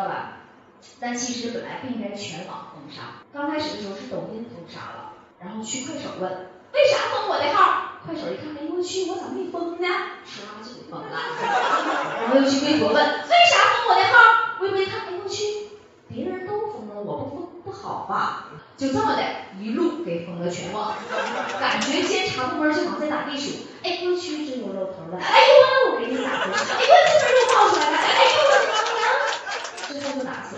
道吧？但其实本来不应该全网封杀，刚开始的时候是抖音封杀了，然后去快手问为啥封我的号？快手一看，哎呦我去，我咋没封呢？唰就给封了。然后又去微博问为啥封我的号？微博一看，哎呦我去，别人都封了，我不封不好吧？就这么的一路给封了全网，感觉监察部门就好像在打地鼠，我打死